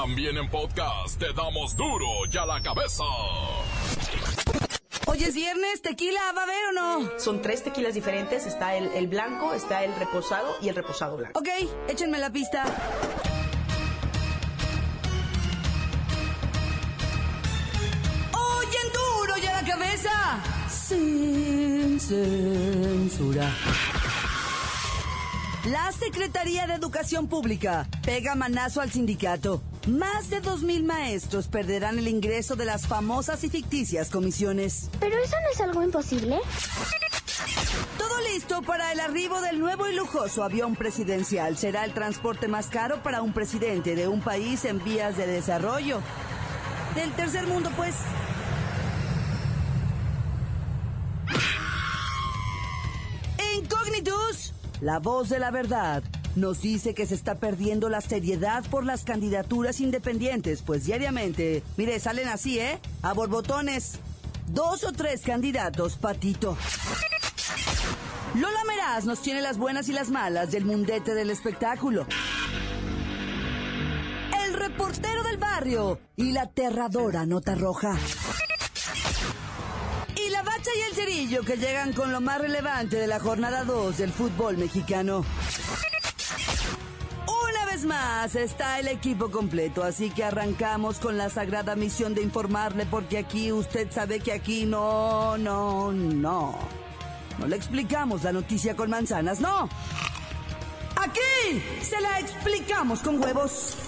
También en podcast te damos duro y a la cabeza. Hoy es viernes, tequila, ¿va a haber o no? Son tres tequilas diferentes. Está el, el blanco, está el reposado y el reposado blanco. Ok, échenme la pista. Hoy en duro y a la cabeza. Sin censura. La Secretaría de Educación Pública pega manazo al sindicato. Más de 2.000 maestros perderán el ingreso de las famosas y ficticias comisiones. ¿Pero eso no es algo imposible? Todo listo para el arribo del nuevo y lujoso avión presidencial. Será el transporte más caro para un presidente de un país en vías de desarrollo. Del tercer mundo, pues. La voz de la verdad, nos dice que se está perdiendo la seriedad por las candidaturas independientes, pues diariamente, mire, salen así, ¿eh? A borbotones. Dos o tres candidatos, patito. Lola Meraz nos tiene las buenas y las malas del mundete del espectáculo. El reportero del barrio y la aterradora nota roja. Que llegan con lo más relevante de la jornada 2 del fútbol mexicano. Una vez más está el equipo completo, así que arrancamos con la sagrada misión de informarle porque aquí usted sabe que aquí no, no, no. No le explicamos la noticia con manzanas, no. Aquí se la explicamos con huevos.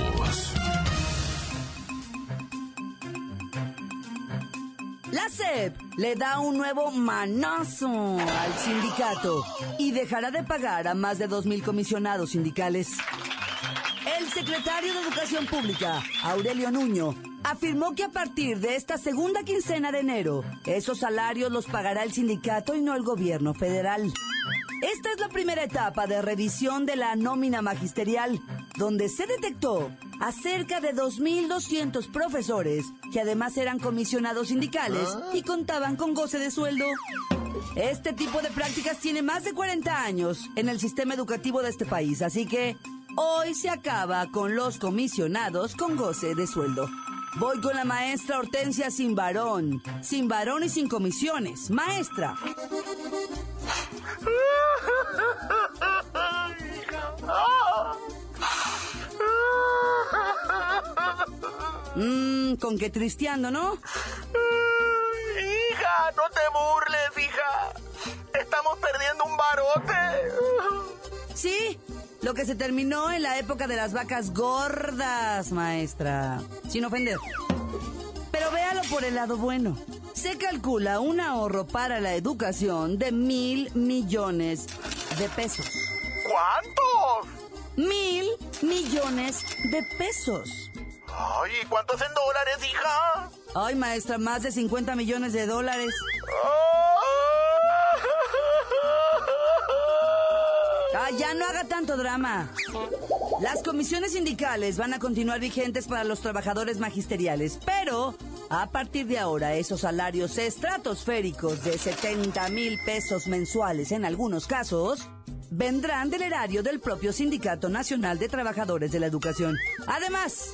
La SEP le da un nuevo manazo al sindicato y dejará de pagar a más de 2.000 comisionados sindicales. El secretario de Educación Pública, Aurelio Nuño, afirmó que a partir de esta segunda quincena de enero, esos salarios los pagará el sindicato y no el gobierno federal. Esta es la primera etapa de revisión de la nómina magisterial, donde se detectó a cerca de 2.200 profesores que además eran comisionados sindicales y contaban con goce de sueldo. Este tipo de prácticas tiene más de 40 años en el sistema educativo de este país, así que hoy se acaba con los comisionados con goce de sueldo. Voy con la maestra Hortensia sin varón, sin varón y sin comisiones. Maestra. Mmm, con que tristeando, ¿no? Hija, no te burles, hija. Estamos perdiendo un barote. Sí, lo que se terminó en la época de las vacas gordas, maestra. Sin ofender. Pero véalo por el lado bueno. Se calcula un ahorro para la educación de mil millones de pesos. ¿Cuántos? Mil millones de pesos. Ay, ¿y cuántos en dólares, hija? Ay, maestra, más de 50 millones de dólares. Ay, ya no haga tanto drama. Las comisiones sindicales van a continuar vigentes para los trabajadores magisteriales, pero a partir de ahora esos salarios estratosféricos de 70 mil pesos mensuales en algunos casos vendrán del erario del propio Sindicato Nacional de Trabajadores de la Educación. Además,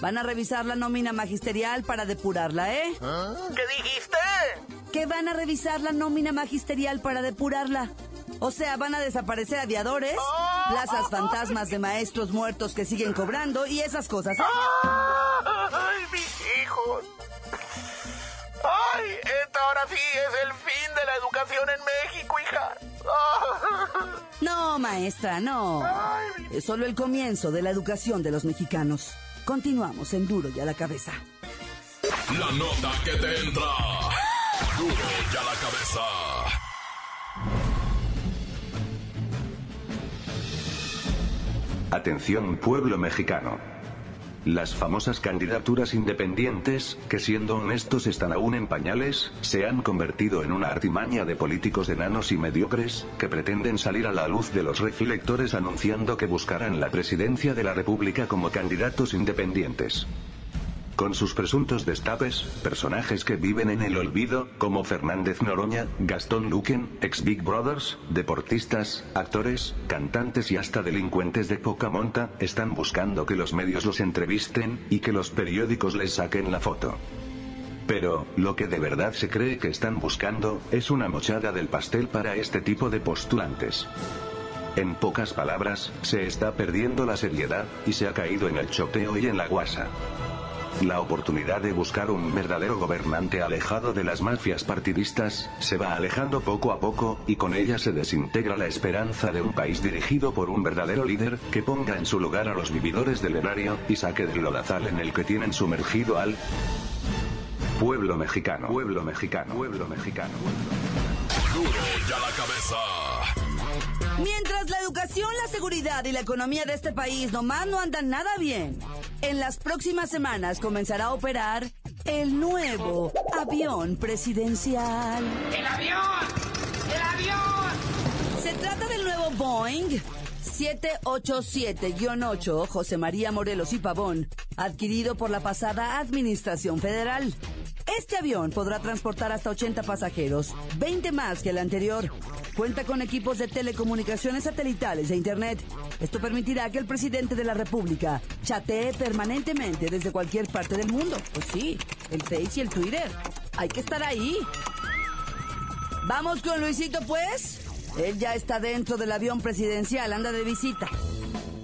van a revisar la nómina magisterial para depurarla, ¿eh? ¿Qué dijiste? Que van a revisar la nómina magisterial para depurarla. O sea, van a desaparecer aviadores, plazas fantasmas de maestros muertos que siguen cobrando y esas cosas. ¿eh? Ay, mis hijos. Ay, esta ahora sí es el fin de la educación en México, hija. No, maestra, no. Es solo el comienzo de la educación de los mexicanos. Continuamos en Duro y a la cabeza. La nota que te entra. Duro y a la cabeza. Atención pueblo mexicano. Las famosas candidaturas independientes, que siendo honestos están aún en pañales, se han convertido en una artimaña de políticos enanos y mediocres, que pretenden salir a la luz de los reflectores anunciando que buscarán la presidencia de la República como candidatos independientes con sus presuntos destapes, personajes que viven en el olvido, como Fernández Noroña, Gastón Luquen, ex Big Brothers, deportistas, actores, cantantes y hasta delincuentes de poca monta, están buscando que los medios los entrevisten, y que los periódicos les saquen la foto. Pero, lo que de verdad se cree que están buscando, es una mochada del pastel para este tipo de postulantes. En pocas palabras, se está perdiendo la seriedad, y se ha caído en el choteo y en la guasa. La oportunidad de buscar un verdadero gobernante alejado de las mafias partidistas, se va alejando poco a poco, y con ella se desintegra la esperanza de un país dirigido por un verdadero líder, que ponga en su lugar a los vividores del erario, y saque del lodazal en el que tienen sumergido al pueblo mexicano. Pueblo mexicano. Pueblo mexicano. Duro ya la cabeza. Mientras la educación, la seguridad y la economía de este país nomás no andan nada bien, en las próximas semanas comenzará a operar el nuevo avión presidencial. ¡El avión! ¡El avión! Se trata del nuevo Boeing 787-8 José María Morelos y Pavón, adquirido por la pasada Administración Federal. Este avión podrá transportar hasta 80 pasajeros, 20 más que el anterior. Cuenta con equipos de telecomunicaciones satelitales e Internet. Esto permitirá que el presidente de la República chatee permanentemente desde cualquier parte del mundo. Pues sí, el Face y el Twitter. Hay que estar ahí. Vamos con Luisito, pues. Él ya está dentro del avión presidencial, anda de visita.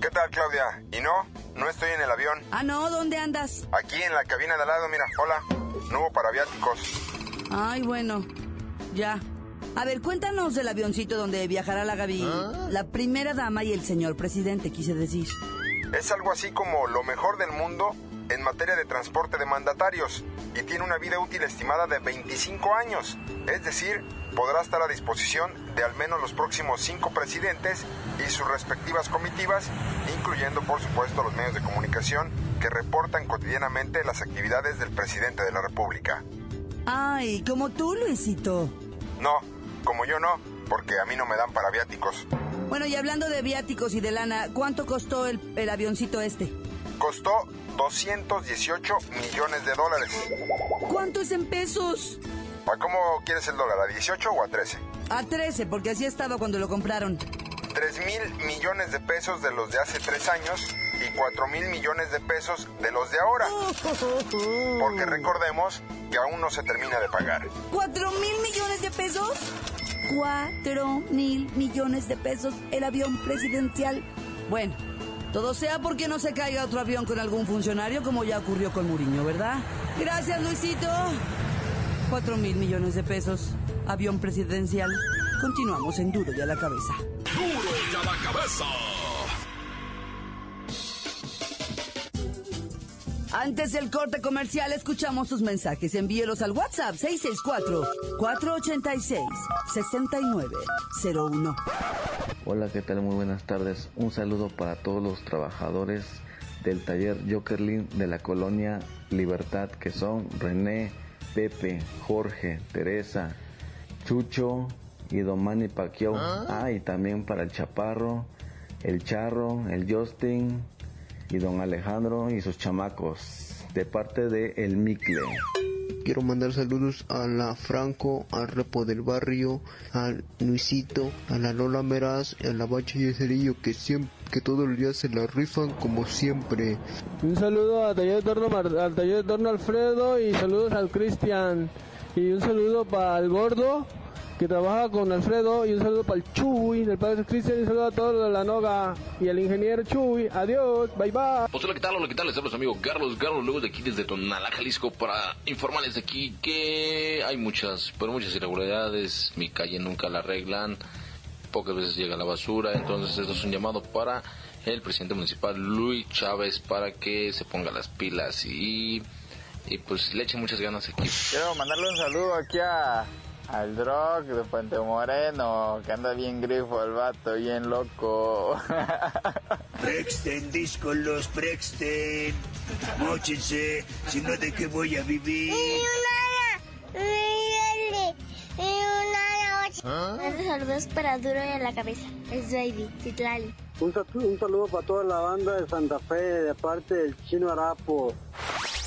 ¿Qué tal, Claudia? ¿Y no? No estoy en el avión. Ah, no, ¿dónde andas? Aquí en la cabina de al lado, mira, hola. Nuevo para viáticos. Ay, bueno, ya. A ver, cuéntanos del avioncito donde viajará la Gaby, la primera dama y el señor presidente, quise decir. Es algo así como lo mejor del mundo en materia de transporte de mandatarios y tiene una vida útil estimada de 25 años. Es decir, podrá estar a disposición de al menos los próximos cinco presidentes y sus respectivas comitivas, incluyendo por supuesto los medios de comunicación que reportan cotidianamente las actividades del presidente de la República. Ay, como tú, Luisito. No, como yo no, porque a mí no me dan para viáticos. Bueno, y hablando de viáticos y de lana, ¿cuánto costó el, el avioncito este? Costó 218 millones de dólares. ¿Cuánto es en pesos? ¿A cómo quieres el dólar? ¿A 18 o a 13? A 13, porque así estaba cuando lo compraron. 3 mil millones de pesos de los de hace tres años y 4 mil millones de pesos de los de ahora. Porque recordemos que aún no se termina de pagar. ¿Cuatro mil millones de pesos? Cuatro mil millones de pesos el avión presidencial. Bueno, todo sea porque no se caiga otro avión con algún funcionario como ya ocurrió con Muriño, ¿verdad? Gracias, Luisito. Cuatro mil millones de pesos. Avión presidencial. Continuamos en Duro y a la cabeza. Duro ya la cabeza. Antes del corte comercial, escuchamos sus mensajes. Envíelos al WhatsApp 664-486-6901. Hola, ¿qué tal? Muy buenas tardes. Un saludo para todos los trabajadores del taller Jokerlin de la colonia Libertad, que son René, Pepe, Jorge, Teresa, Chucho y Don Manny Pacquiao. Ah, y también para el Chaparro, el Charro, el Justin y Don Alejandro y sus chamacos, de parte de El Micle. Quiero mandar saludos a la Franco, al Repo del Barrio, al Luisito, a la Lola Meraz, a la Bacha y el Cerillo que siempre, que todos los días se la rifan como siempre. Un saludo al taller de torno, al taller de torno Alfredo y saludos al Cristian. Y un saludo para el gordo que trabaja con Alfredo y un saludo para el Chuy del padre Cristian y un saludo a todos los de la Noga y al ingeniero Chuy. Adiós, bye bye. Pues hola, ¿qué tal? Hola, ¿qué tal? Les hablo su amigo Carlos Carlos, luego de aquí desde Tonalá, Jalisco, para informarles de aquí que hay muchas, pero muchas irregularidades. Mi calle nunca la arreglan, pocas veces llega la basura, entonces esto es un llamado para el presidente municipal Luis Chávez para que se ponga las pilas y, y pues le echen muchas ganas aquí. Quiero mandarle un saludo aquí a al Drog de Puente Moreno, que anda bien grifo el vato, bien loco. Prexten, discolos, prexten. Móchense, si no, ¿de qué voy a vivir? ¿Ah? Saludos para Duro y a la cabeza. Es Baby, Citlali. Un, un saludo para toda la banda de Santa Fe de parte del Chino Arapo.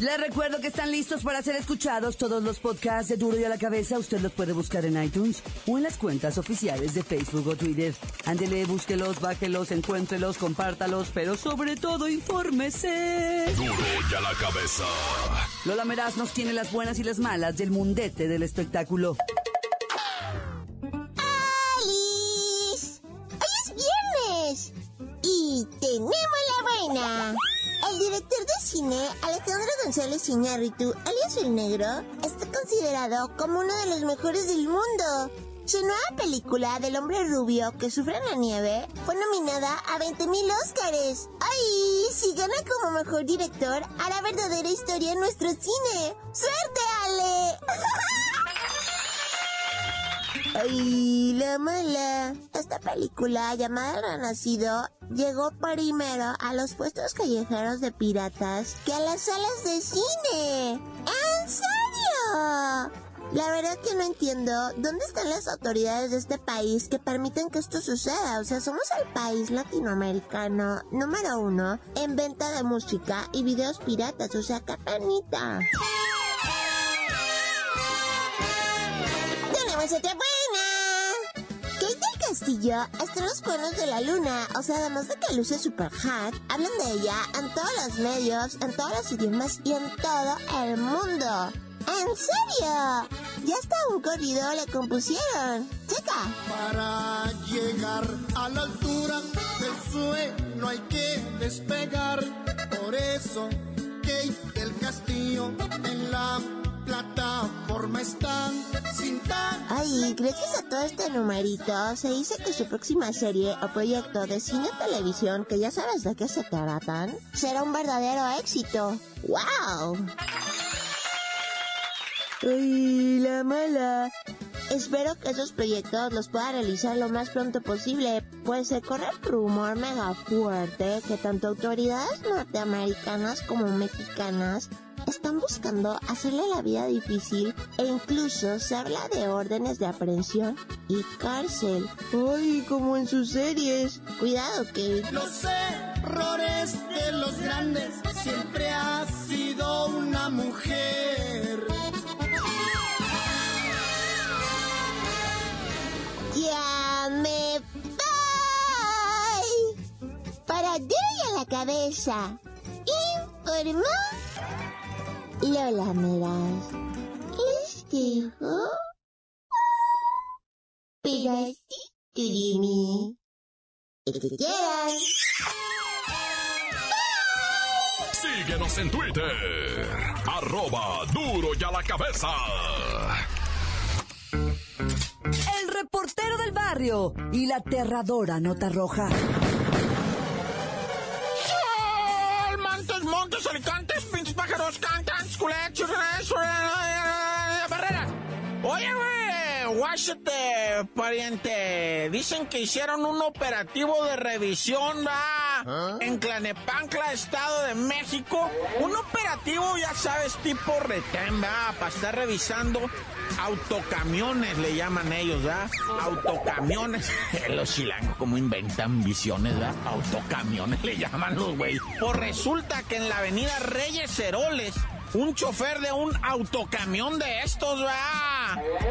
Les recuerdo que están listos para ser escuchados todos los podcasts de Duro y a la Cabeza. Usted los puede buscar en iTunes o en las cuentas oficiales de Facebook o Twitter. Ándele, búsquelos, bájelos, encuéntrelos, compártalos, pero sobre todo infórmese. Duro y a la Cabeza. Lola Meraz nos tiene las buenas y las malas del mundete del espectáculo. Cine, Alejandro González Iñárritu, alias El Negro, está considerado como uno de los mejores del mundo. Su nueva película del hombre rubio que sufre en la nieve fue nominada a 20.000 Óscares. ¡Ay! Si gana como mejor director, hará verdadera historia en nuestro cine. ¡Suerte, Ale! ¡Ay, la mala! Esta película, llamada Renacido, llegó primero a los puestos callejeros de piratas que a las salas de cine. ¿En serio? La verdad que no entiendo dónde están las autoridades de este país que permiten que esto suceda. O sea, somos el país latinoamericano número uno en venta de música y videos piratas. O sea, qué penita. ¡Tenemos Castillo está en los cuernos de la luna. O sea, además de que luce super hot, hablan de ella en todos los medios, en todos los idiomas y en todo el mundo. ¿En serio? Ya hasta un corrido le compusieron. Checa. Para llegar a la altura del sueño hay que despegar. Por eso, Kate del Castillo en la plataforma está sin tan... Ay, gracias a todo este numerito, se dice que su próxima serie o proyecto de cine o televisión, que ya sabes de qué se tratan, será un verdadero éxito. ¡Wow! ¡Ay, la mala! Espero que esos proyectos los pueda realizar lo más pronto posible, pues se corre el rumor mega fuerte que tanto autoridades norteamericanas como mexicanas están buscando hacerle la vida difícil e incluso se habla de órdenes de aprehensión y cárcel. ¡Ay, como en sus series! Cuidado, Kate. Los errores de los grandes siempre ha sido una mujer. ¡Ya me voy! Para a la cabeza. Informó Lola Meraz. Les dejo pedacito de mí. El que quieran. Síguenos en Twitter. Arroba duro y a la cabeza. El reportero del barrio y la aterradora nota roja. Montes, montes, guáchate, pariente. Dicen que hicieron un operativo de revisión, ¿va? En Clanepancla, Estado de México. Un operativo, ya sabes, tipo retén, ¿va? Para estar revisando autocamiones, le llaman ellos, ¿verdad? Autocamiones. los chilangos, como inventan visiones, ¿verdad? Autocamiones le llaman los güey. Pues resulta que en la avenida Reyes Heroles, un chofer de un autocamión de estos.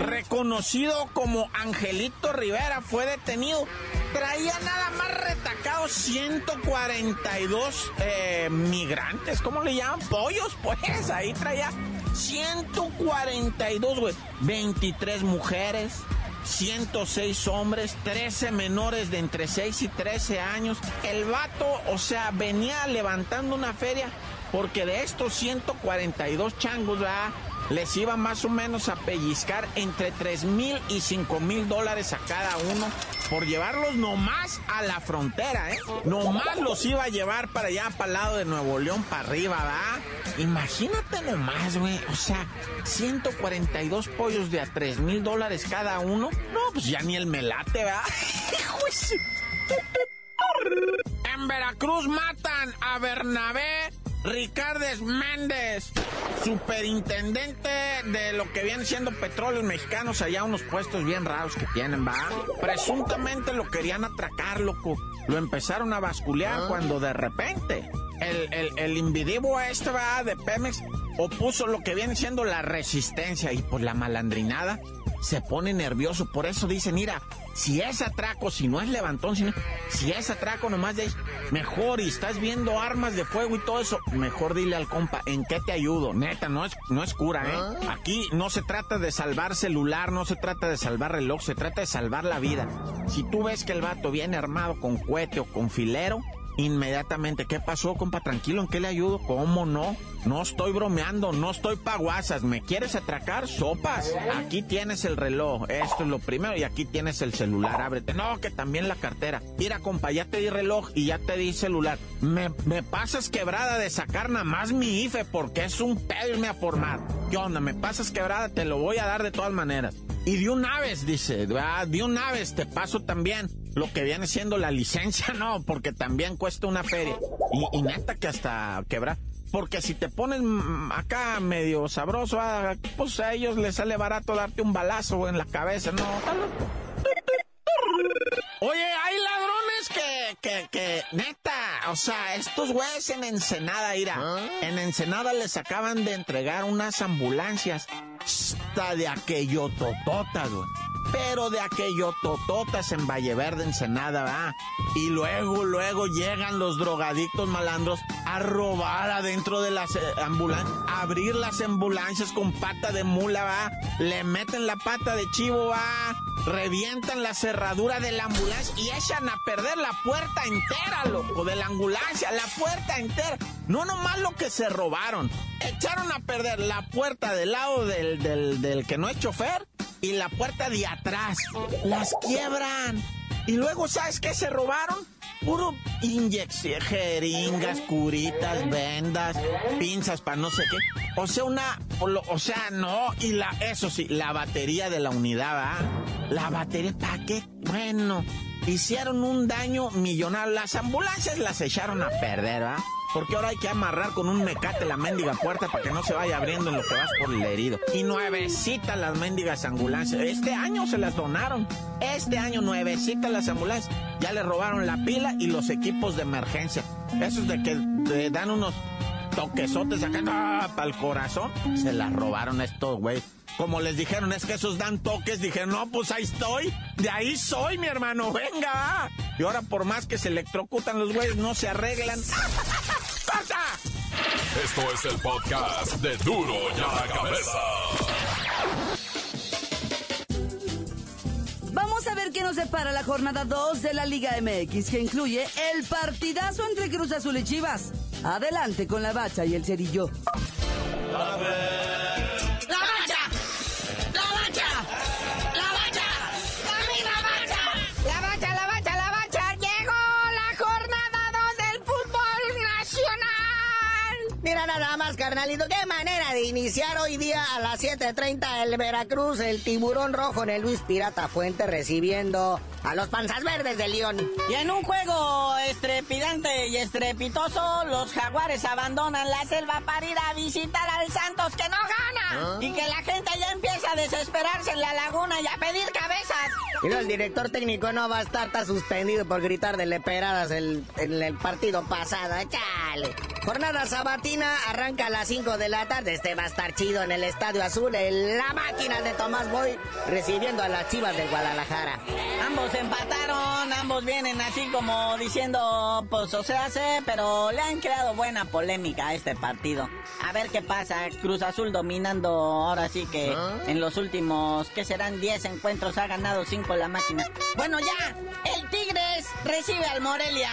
Reconocido como Angelito Rivera, fue detenido. Traía nada más retacados 142 eh, migrantes, ¿cómo le llaman? Pollos, pues, ahí traía 142, güey. 23 mujeres, 106 hombres, 13 menores de entre 6 y 13 años. El vato, o sea, venía levantando una feria porque de estos 142 changos, ¿verdad? les iba más o menos a pellizcar entre 3 mil y 5 mil dólares a cada uno por llevarlos nomás a la frontera, ¿eh? Nomás los iba a llevar para allá, para el lado de Nuevo León, para arriba, ¿va? Imagínate nomás, güey. O sea, 142 pollos de a 3 mil dólares cada uno. No, pues ya ni el melate, ¿va? En Veracruz matan a Bernabé Ricardes Méndez, superintendente de lo que vienen siendo petróleos mexicanos, allá unos puestos bien raros que tienen, va. Presuntamente lo querían atracar, loco. Lo empezaron a basculear cuando de repente el, el, el individuo este va de Pemex opuso lo que viene siendo la resistencia y por la malandrinada se pone nervioso. Por eso dicen, mira, si es atraco, si no es levantón, si, si es atraco nomás de mejor y estás viendo armas de fuego y todo eso, mejor dile al compa, ¿en qué te ayudo? Neta, no es, no es cura, ¿eh? Aquí no se trata de salvar celular, no se trata de salvar reloj, se trata de salvar la vida. Si tú ves que el vato viene armado con cohete o con filero, inmediatamente, ¿qué pasó, compa? Tranquilo, ¿en qué le ayudo? ¿Cómo no? No estoy bromeando, no estoy paguasas. ¿Me quieres atracar? Sopas. Aquí tienes el reloj, esto es lo primero, y aquí tienes el celular, ábrete. No, que también la cartera. Mira, compa, ya te di reloj y ya te di celular. Me, me pasas quebrada de sacar nada más mi IFE porque es un pedo irme a formar. ¿Qué onda? ¿Me pasas quebrada? Te lo voy a dar de todas maneras. Y de una vez, dice, ah, de una vez te paso también lo que viene siendo la licencia, no, porque también cuesta una feria. Y, y neta que hasta quebrar. Porque si te ponen acá medio sabroso, ah, pues a ellos les sale barato darte un balazo en la cabeza, ¿no? Oye, hay ladrones que, que, que, neta, o sea, estos güeyes en Ensenada, ira, en Ensenada les acaban de entregar unas ambulancias, hasta de aquello tototas, güey pero de aquello tototas en Valle Verde, Ensenada, ¿va? Y luego, luego llegan los drogadictos malandros a robar adentro de las eh, ambulancias, abrir las ambulancias con pata de mula, ¿va? Le meten la pata de chivo, ¿va? Revientan la cerradura de la ambulancia y echan a perder la puerta entera, loco, de la ambulancia, la puerta entera. No nomás lo que se robaron, echaron a perder la puerta del lado del, del, del que no es chofer y la puerta de atrás. Las quiebran. Y luego, ¿sabes qué se robaron? Puro inyección, jeringas, curitas, vendas, pinzas para no sé qué. O sea, una, o sea, no, y la, eso sí, la batería de la unidad, ¿va? La batería, ¿para qué? Bueno, hicieron un daño millonario. Las ambulancias las echaron a perder, ¿va? Porque ahora hay que amarrar con un mecate la mendiga puerta para que no se vaya abriendo en lo que vas por el herido. Y nuevecitas las mendigas ambulancias. Este año se las donaron. Este año nuevecitas las ambulancias. Ya le robaron la pila y los equipos de emergencia. Esos de que te dan unos toquesotes acá para el corazón. Se las robaron estos güey. Como les dijeron, es que esos dan toques. Dijeron, no, pues ahí estoy. De ahí soy, mi hermano. Venga. Y ahora, por más que se electrocutan los güeyes, no se arreglan. Esto es el podcast de Duro y a la Cabeza. Vamos a ver qué nos separa la jornada 2 de la Liga MX, que incluye el partidazo entre Cruz Azul y Chivas. Adelante con la bacha y el cerillo. ¡La Mira nada más, carnalito, qué manera de iniciar hoy día a las 7.30 el Veracruz, el tiburón rojo en el Luis Pirata Fuente recibiendo a los panzas verdes de León. Y en un juego estrepidante y estrepitoso, los jaguares abandonan la selva para ir a visitar al Santos que no gana. Y que la gente ya empieza a desesperarse en la laguna y a pedir cabezas. Mira, el director técnico no va a estar tan suspendido por gritar de leperadas el, en el partido pasado. Chale. Jornada sabatina arranca a las 5 de la tarde. Este va a estar chido en el Estadio Azul, en la máquina de Tomás Boy, recibiendo a las chivas de Guadalajara. Ambos empataron, ambos vienen así como diciendo, pues o sea, sé, pero le han creado buena polémica a este partido. A ver qué pasa, Cruz Azul dominando ahora sí que en los últimos, ¿qué serán? 10 encuentros ha ganado 5 la máquina. Bueno, ya, el Tigres recibe al Morelia.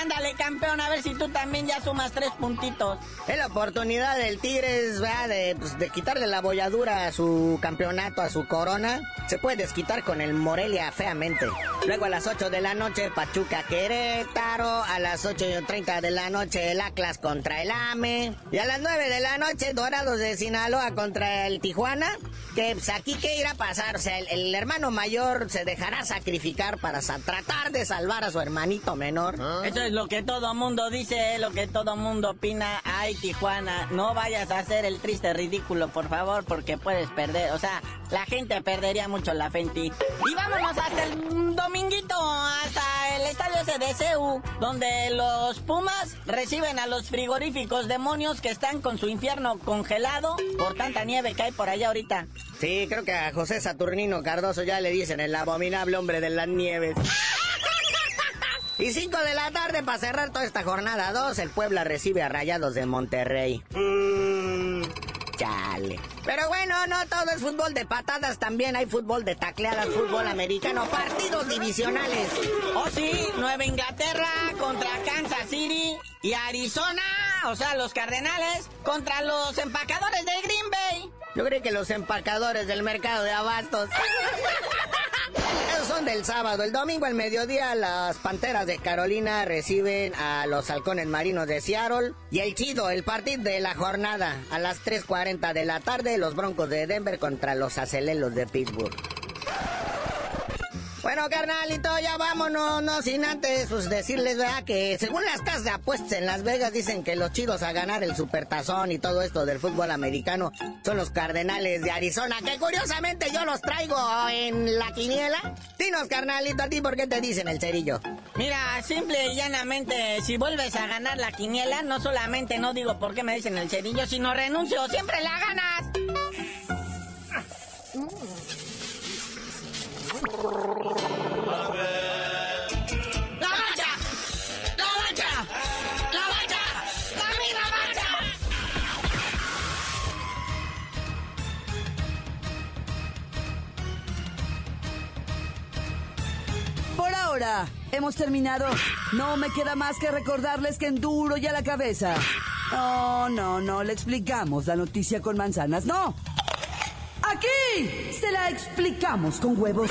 Ándale, campeón, a ver si tú también ya sumas tres puntitos. Es la oportunidad del Tigres, ¿verdad? De, pues, de quitarle la bolladura a su campeonato, a su corona. Se puede desquitar con el Morelia feamente. Luego a las 8 de la noche, Pachuca Querétaro. A las 8 y 30 de la noche, el Atlas contra el AME. Y a las 9 de la noche, Dorados de Sinaloa contra el Tijuana. Que pues, aquí qué irá a pasar. O sea, el, el hermano mayor se dejará sacrificar para sa- tratar de salvar a su hermanito menor. Eso es lo que todo mundo dice, lo que todo mundo opina. Ay, Tijuana, no vayas a hacer el triste ridículo, por favor, porque puedes perder. O sea, la gente perdería mucho la fe en ti. Y vámonos hasta el dominguito, hasta el estadio CEU, donde los Pumas reciben a los frigoríficos demonios que están con su infierno congelado por tanta nieve que hay por allá ahorita. Sí, creo que a José Saturnino Cardoso ya le dicen el abominable hombre de las nieves. Y 5 de la tarde para cerrar toda esta jornada 2, el Puebla recibe a Rayados de Monterrey. Chale. Pero bueno, no todo es fútbol de patadas, también hay fútbol de tacleadas, fútbol americano, partidos divisionales. Oh sí, Nueva Inglaterra contra Kansas City y Arizona, o sea, los Cardenales contra los empacadores de Green Bay. Yo creo que los empacadores del mercado de abastos. Son del sábado. El domingo al mediodía las Panteras de Carolina reciben a los Halcones Marinos de Seattle. Y el chido, el partido de la jornada. A las 3.40 de la tarde los Broncos de Denver contra los Acelelos de Pittsburgh. Bueno, carnalito, ya vámonos, no sin antes pues, decirles, ¿verdad? Que según las casas de apuestas en Las Vegas dicen que los chidos a ganar el supertazón y todo esto del fútbol americano son los Cardenales de Arizona, que curiosamente yo los traigo en la quiniela. Dinos, carnalito, a ti, ¿por qué te dicen el cerillo? Mira, simple y llanamente, si vuelves a ganar la quiniela, no solamente no digo por qué me dicen el cerillo, sino renuncio, siempre la ganas. Hemos terminado. No me queda más que recordarles que en duro y a la cabeza. No, no, no le explicamos la noticia con manzanas, no. Aquí se la explicamos con huevos.